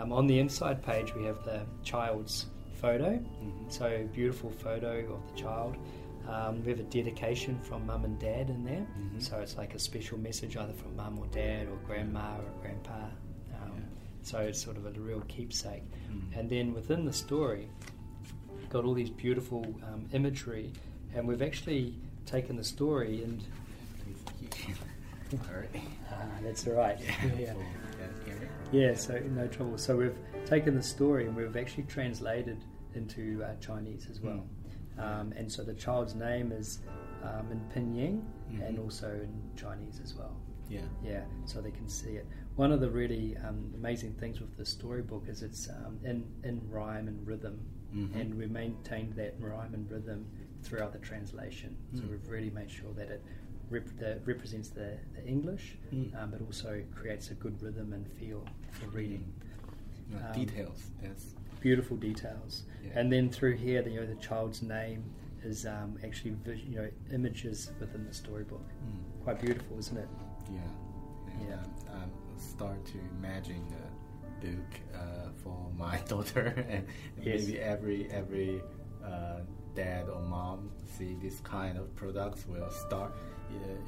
Um, on the inside page, we have the child's photo. So beautiful photo of the child. Um, we have a dedication from mum and dad in there. So it's like a special message either from mum or dad or grandma or grandpa. Um, So it's sort of a real keepsake. And then within the story, got all these beautiful um, imagery, and we've actually taken the story and all right. ah, that's all right. Yeah. Yeah. Yeah, so no trouble. So we've taken the story and we've actually translated into uh, Chinese as well. Um, and so the child's name is um, in Pinyin and also in Chinese as well. Yeah. Yeah, so they can see it. One of the really um, amazing things with the storybook is it's um, in, in rhyme and rhythm, Mhm. and we maintained that rhyme and rhythm throughout the translation. So Mm. we've really made sure that it rep- that represents the, the English, Mm. um, but also creates a good rhythm and feel for reading. Uh, Um, details. That's Beautiful details, Yeah. and then through here, the, you know, the child's name is um, actually vis- you know images within the storybook. Mm. Quite beautiful, isn't it? yeah. And, Yeah. um, um, start to imagine the book uh, for my daughter, and Yes. maybe every every uh, dad or mom see this kind of products will start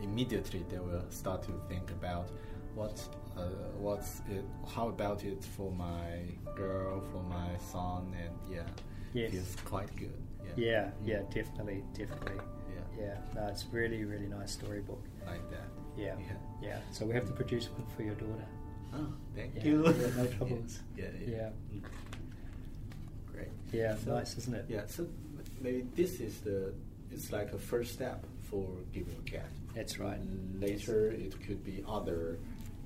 immediately. They will start to think about what uh, what's it, how about it for my girl, for my son, and yeah, Yes. feels quite good. Yeah, yeah, definitely, definitely. Yeah. Yeah, no, it's really, really nice storybook. like that. Yeah, Yeah. yeah. So we have to produce one for your daughter. Oh, thank Yeah, you. yeah, no troubles. Yeah, yeah. Yeah, Mm. Great. yeah, So- nice, isn't it? Yeah, so maybe this is the it's like a first step for Give and Get. That's right. Later, it could be other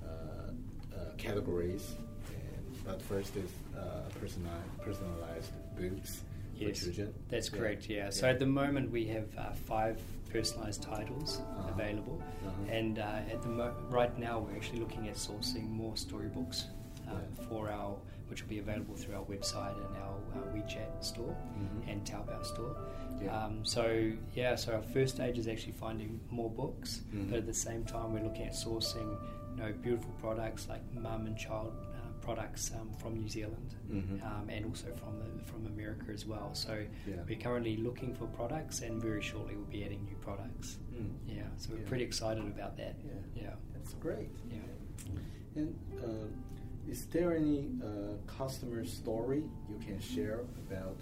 uh, uh, categories, and, but first is uh, personalized, personalized books Yes, for children. that's Yeah. correct. Yeah. So at the moment we have uh, five personalised titles Uh-huh. available, Uh-huh. and uh, at the mo- right now we're actually looking at sourcing more storybooks um, Yeah. for our, which will be available through our website and our uh, WeChat store Mhm. and Taobao store. Yeah. Um, so yeah, so our first stage is actually finding more books, Mhm. but at the same time we're looking at sourcing, you know, beautiful products like mum and child uh, products um, from New Zealand Mhm. um, and also from the, from America as well. So Yeah. we're currently looking for products, and very shortly we'll be adding new products. Mm. Yeah, so we're Yeah. pretty excited about that. Yeah. Yeah, That's great. yeah. And uh, is there any uh, customer story you can share about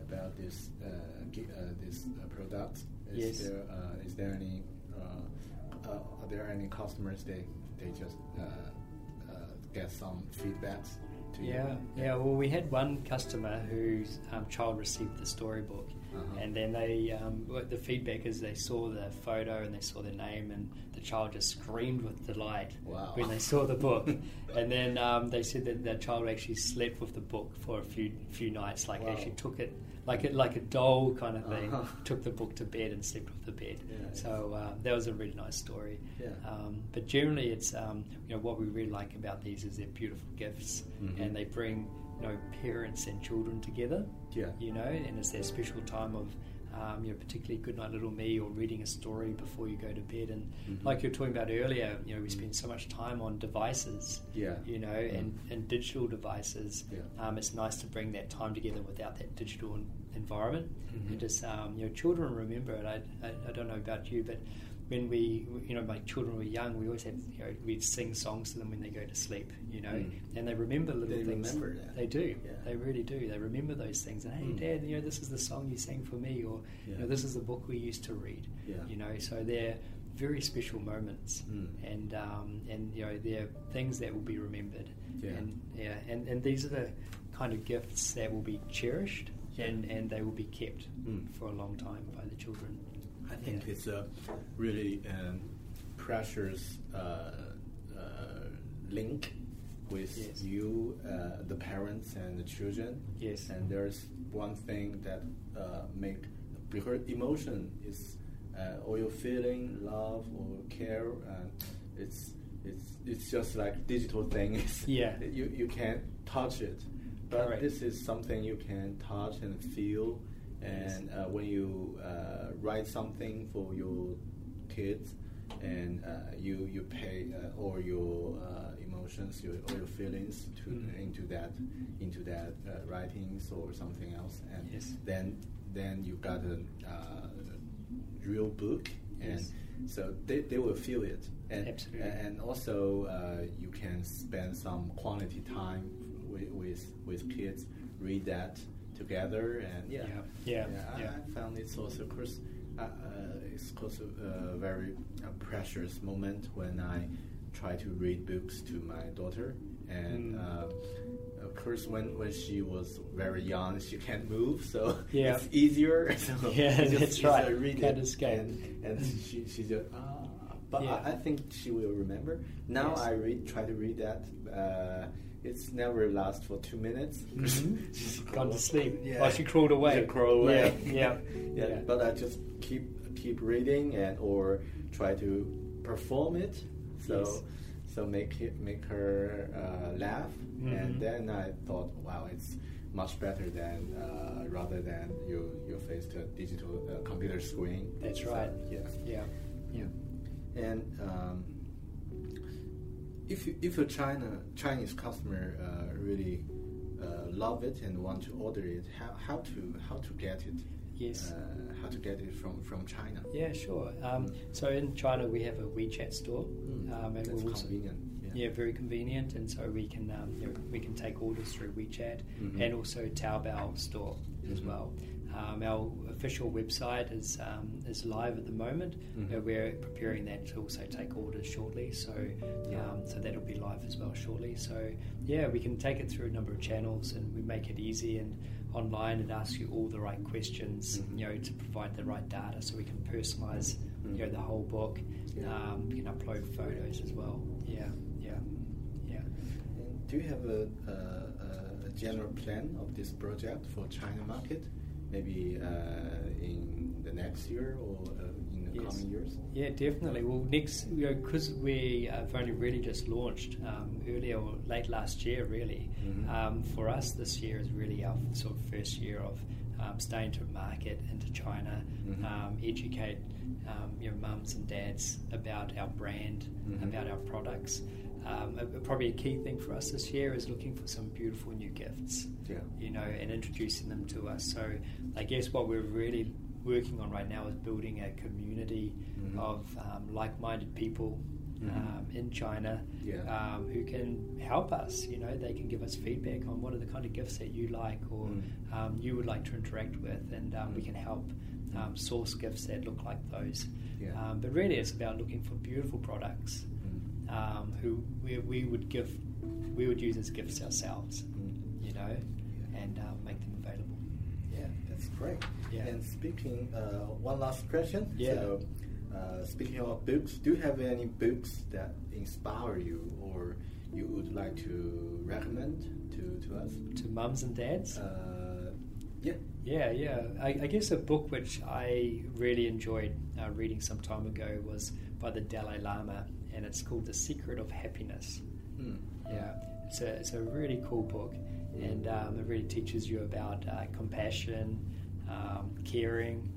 about this uh, uh, this uh, product? Is Yes. there uh, is there any uh, uh, are there any customers they they just uh, uh, get some feedbacks to you? Yeah, yeah. Well, we had one customer whose um, child received the storybook, Uh-huh. And then they, um, the feedback is they saw the photo and they saw the name, and the child just screamed with delight Wow. when they saw the book. and then um, they said that the child actually slept with the book for a few few nights, like Wow. actually took it like a, like a doll kind of thing, Uh-huh. took the book to bed and slept with the bed. Yeah, so uh, that was a really nice story. Yeah. Um, but generally, it's um, you know what we really like about these is they're beautiful gifts, Mhm. and they bring know parents and children together. Yeah. You know, and it's their special time of. Um, you know, particularly Goodnight Little Me or reading a story before you go to bed. And Mhm. like you were talking about earlier, you know, we spend so much time on devices, Yeah. you know, and, and digital devices. Yeah. Um, it's nice to bring that time together without that digital en- environment. Mhm. And just, um, you know, children remember it. I, I, I don't know about you, but when we, you know, my children were young, we always had, you know, we'd sing songs to them when they go to sleep, you know, Mm. and they remember little They things. remember that. They do. Yeah. They really do. They remember those things. And hey, Mm. Dad, you know, this is the song you sang for me, or Yeah. you know, this is the book we used to read. Yeah. You know, so they're very special moments, Mm. and um, and you know, they're things that will be remembered. Yeah. And yeah, and, and these are the kind of gifts that will be cherished and, and they will be kept Mm. for a long time by the children. I think Yeah. it's a really um, precious uh, uh, link with Yes. you, uh, the parents and the children. Yes. And there's one thing that uh, make because emotion is uh, or your feeling, love or care. Uh, it's it's it's just like digital thing. Yeah. You you can't touch it, but Correct. this is something you can touch and feel. And uh, when you uh, write something for your kids, and uh, you you pay uh, all your uh, emotions, your all your feelings to Mm. into that into that uh, writings or something else, and Yes. then then you got a uh, real book, and Yes. so they, they will feel it, and Absolutely. and also uh, you can spend some quality time with with, with kids, read that together, and yeah, Yeah, yeah, I, yeah. I found it's also, of course, uh, uh, it's also a very uh, precious moment when I try to read books to my daughter, and Mm. uh, of course, when, when she was very young, she can't move, so Yeah. it's easier. So Yeah, you just- that's right. just read Can't it, escape. and, and she she just ah. But Yeah. I, I think she will remember. Now Yes. I read, try to read that. Uh, it's never last for two minutes. She's Gone to sleep. Yeah. While she crawled away. She crawl away. Yeah, yeah, yeah. But I just keep keep reading and or try to perform it. So Yes. so make it make her uh, laugh. Mhm. And then I thought, wow, it's much better than uh, rather than you you face to a digital uh, computer screen. That's So, right. yeah. Yeah, yeah. And um, if if a China Chinese customer uh, really uh, love it and want to order it, how, how to how to get it? Yes. Uh, how to get it from from China? Yeah, sure. Um, so in China, we have a WeChat store, Mm, um, and that's we're also, convenient. Yeah, very convenient, and so we can um, you know, we can take orders through WeChat Mhm. and also Taobao store as Mhm. well. Um, our official website is um, is live at the moment. Mhm. Uh, we're preparing that to also take orders shortly, so Yeah. um, so that'll be live as well shortly. So yeah, we can take it through a number of channels, and we make it easy and online and ask you all the right questions, Mhm. you know, to provide the right data, so we can personalize you know Mhm. the whole book. Yeah. Um, we can upload photos as well. Yeah, yeah, yeah. And do you have a, a, a general plan of this project for China market? Maybe uh, in the next year or uh, in the Yes. coming years? Yeah, definitely. Well, next, you know, because we have only really just launched um, earlier or late last year, really. Mhm. Um, for us, this year is really our sort of first year of um, staying to market into China, Mhm. um, educate um, your mums and dads about our brand, Mhm. about our products. Um, a- probably a key thing for us this year is looking for some beautiful new gifts Yeah. you know, and introducing them to us. So I guess what we're really working on right now is building a community Mhm. of um, like-minded people Mhm. um, in China Yeah. um, who can help us. You know, they can give us feedback on what are the kind of gifts that you like or Mm. um, you would like to interact with, and um, we Mm. can help um, source gifts that look like those. Yeah. Um, but really, it's about looking for beautiful products. Um, who we, we would give, we would use as gifts ourselves Mm. you know, and um, make them available. Yeah, that's great. Yeah. And speaking, uh, one last question. Yeah. So, uh, speaking of books, do you have any books that inspire you, or you would like to recommend to to us? To mums and dads? Uh, yeah. Yeah, yeah. I, I guess a book which I really enjoyed uh, reading some time ago was by the Dalai Lama, and it's called The Secret of Happiness. Hmm. Yeah, it's a, it's a really cool book, and um, it really teaches you about uh, compassion, um, caring,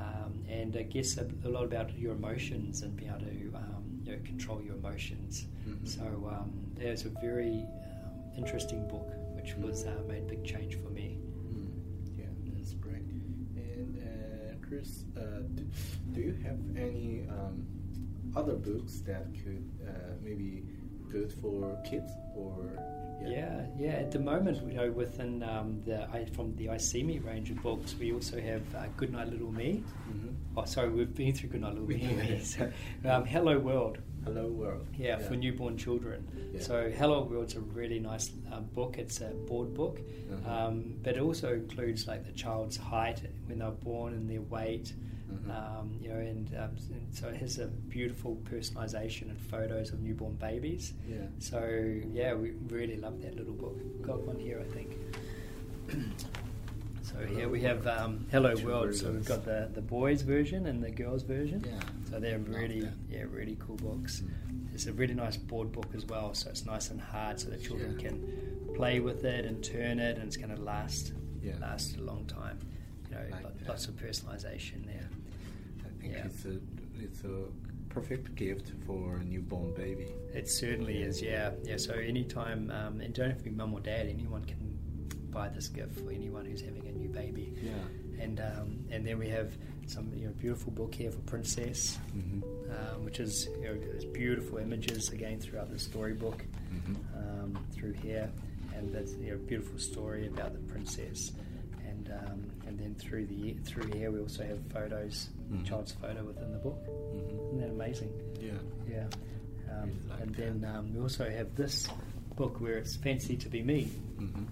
um, and I guess a, a lot about your emotions and being able to um, you know, control your emotions. Mhm. So um, there's a very um, interesting book which was uh, made a big change for me. Mm, yeah, that's great. And uh, Chris, uh, do, do you have any um, other books that could uh, maybe good for kids or? Yeah, yeah. At the moment, you know, within um, the I, from the I See Me range of books, we also have uh, Goodnight Little Me. hmm Oh, sorry, we've been through Goodnight Little Me. Yeah. so, um, Hello World. Hello World. Yeah, for newborn children. Yeah. So Hello World's a really nice um, book. It's a board book, Uh-huh. um, but it also includes like the child's height when they're born and their weight. Mhm. Um, you know, and, um, and so it has a beautiful personalisation and photos of newborn babies. Yeah. So yeah, we really love that little book. Got one here, I think. so here we have um, Hello Two World. So we've got the the boys version and the girls version. Yeah. So they're really yeah really cool books. Mm. It's a really nice board book as well. So it's nice and hard, so the children Yeah. can play with it and turn it, and it's going to last Yeah. last a long time. Know, Like lo- lots of personalization there. I think Yeah. it's a it's a perfect gift for a newborn baby. It certainly is, yeah, yeah. So anytime, um, and don't have to be mum or dad. Anyone can buy this gift for anyone who's having a new baby. Yeah. And um, and then we have some you know beautiful book here for Princess, hmm um, which is you know there's beautiful images again throughout the storybook hmm um, through here, and there's you know beautiful story about the princess. And, um, and then through the through here we also have photos, Mhm. child's photo within the book. hmm Isn't that amazing? Yeah. Yeah. Um, Really like and then that. um, we also have this book where it's Fancy to Be Me, hmm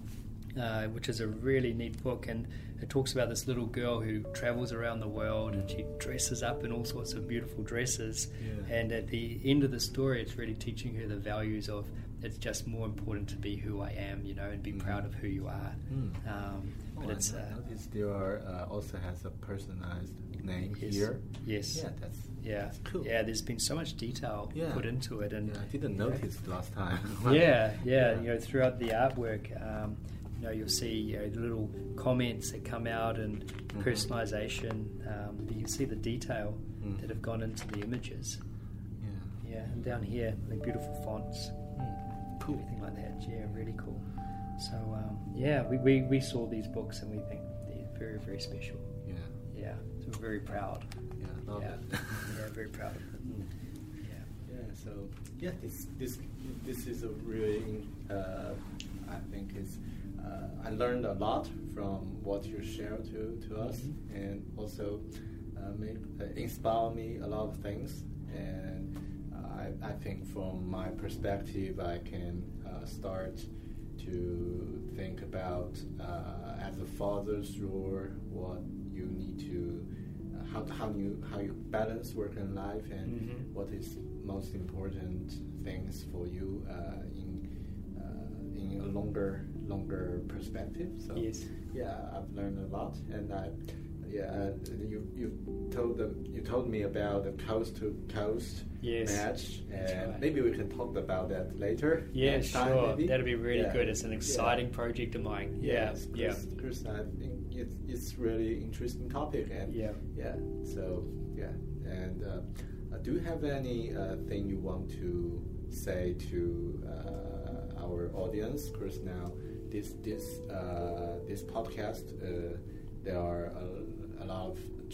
uh, which is a really neat book. And it talks about this little girl who travels around the world and she dresses up in all sorts of beautiful dresses. Yeah. And at the end of the story, it's really teaching her the values of it's just more important to be who I am, you know, and be Mhm. proud of who you are. Mm. Um, but Oh, it's. I Uh, noticed there are, uh, also has a personalized name yes, here. Yes. Yeah, that's Yeah. that's cool. Yeah, there's been so much detail Yeah. put into it. and Yeah, I didn't know, notice last time. yeah, yeah. You know, throughout the artwork, um, you know, you'll see you know, the little comments that come out and Mhm. personalization. Um, but you can see the detail Mm. that have gone into the images. yeah. Yeah, and down here, the beautiful fonts, Mm. Cool. everything like that. Yeah, really cool. So um, yeah, we, we, we saw these books and we think they're very very special. Yeah. Yeah, so we're very proud. Yeah. Love yeah, it. yeah, very proud of it. Mm. Yeah. Yeah, so yeah, this this this is a really uh, I think is uh, I learned a lot from what you shared to to us, Mhm. and also uh, make uh, inspire me a lot of things. And uh, I I think from my perspective, I can uh, start to think about uh, as a father's role what you need to uh, how how you how you balance work and life and Mhm. what is most important things for you uh, in uh, in a longer longer perspective. So Yes. yeah, I've learned a lot, and I yeah uh, you you told them you told me about the coast to coast Yes, match, and right. maybe we can talk about that later. Yeah, sure. maybe. That'd be really Yeah. good. It's an Yeah. exciting project of mine. Yeah, Yes, yeah, Chris, Chris, I think it's it's really interesting topic, and Yeah. yeah. So yeah, and uh, do you have any uh, thing you want to say to uh, our audience? Chris, now this this uh, this podcast, uh, there are a, a lot of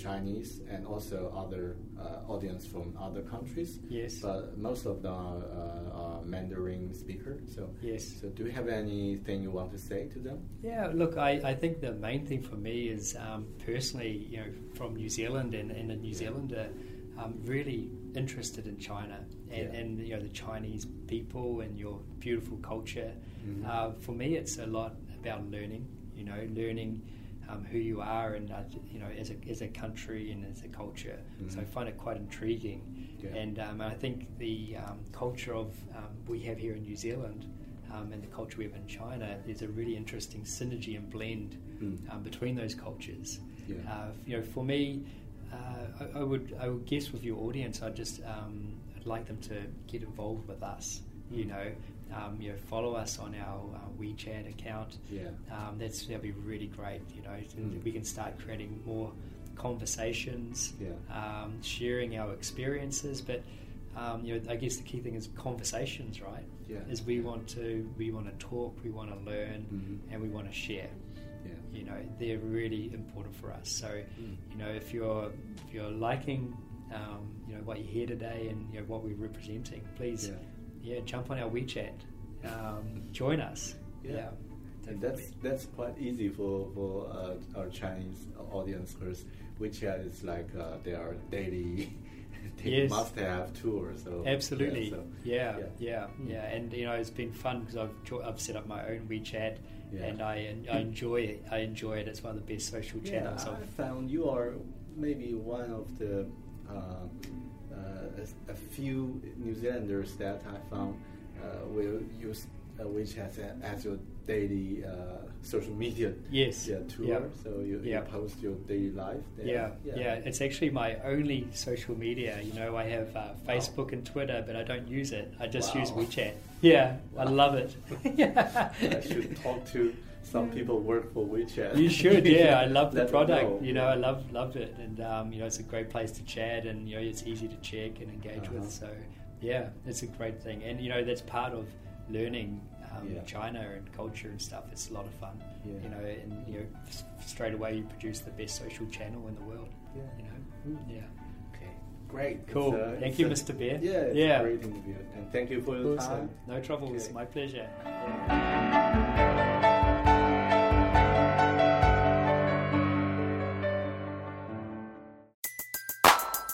Chinese and also other uh, audience from other countries. Yes. But most of them are, uh, are Mandarin speaker. So Yes. So do you have anything you want to say to them? Yeah, look, I, I think the main thing for me is um, personally, you know, from New Zealand and, and a New Zealander, um, really interested in China and, Yeah. and you know the Chinese people and your beautiful culture. Mhm. Uh, for me, it's a lot about learning. You know, learning um, who you are and uh, you know as a, as a country and as a culture. So I find it quite intriguing, Yeah. and um, I think the um, culture of um, we have here in New Zealand. Um, and the culture we have in China, there's a really interesting synergy and blend Mm. um, between those cultures. Yeah. Uh, you know, for me, uh, I, I would I would guess with your audience, I'd just um, I'd like them to get involved with us. You Mm. know, um, you know, follow us on our uh, WeChat account. Yeah. Um, that's that'll be really great. You know, Mm. we can start creating more conversations, Yeah. um, sharing our experiences. But um, you know, I guess the key thing is conversations, right? Yeah. Is we want to we want to talk, we want to learn, Mhm. and we want to share Yeah. you know they're really important for us so Mm. you know if you're if you're liking um, you know what you hear today and you know what we're representing please Yeah. Yeah, jump on our WeChat um, join us Yeah. And definitely. that's that's quite easy for for uh, our Chinese audience because WeChat is like uh, their daily they Yes. must have tour. So absolutely yeah, so, yeah yeah yeah. yeah, Mm. and you know it's been fun because I've jo- I've set up my own WeChat Yeah. and I I enjoy it I enjoy it it's one of the best social channels I I've found you are maybe one of the uh, a, a few New Zealanders that I found uh, will use uh, WeChat a- as your daily uh, social media Yes. yeah, tour. Yeah. So you, Yeah. you post your daily life. There. Yeah, yeah, It's actually my only social media. You know, I have uh, Facebook and Twitter, but I don't use it. I just use WeChat. Yeah, I love it. yeah. I should talk to some people work for WeChat. You should, yeah. I love the product. know. You know, I love loved it, and um, you know, it's a great place to chat, and you know, it's easy to check and engage Uh-huh. with. So, yeah, it's a great thing, and you know, that's part of learning um, Yeah. China and culture and stuff. It's a lot of fun. Yeah. You know, and you know, s- straight away you produce the best social channel in the world. Yeah. You know, yeah. Okay, great. Cool. It's, uh, Thank you, a- Mr. Bear. Yeah, it's Yeah. a great interview, and thank you for your Awesome. time. No trouble. It's Okay. my pleasure.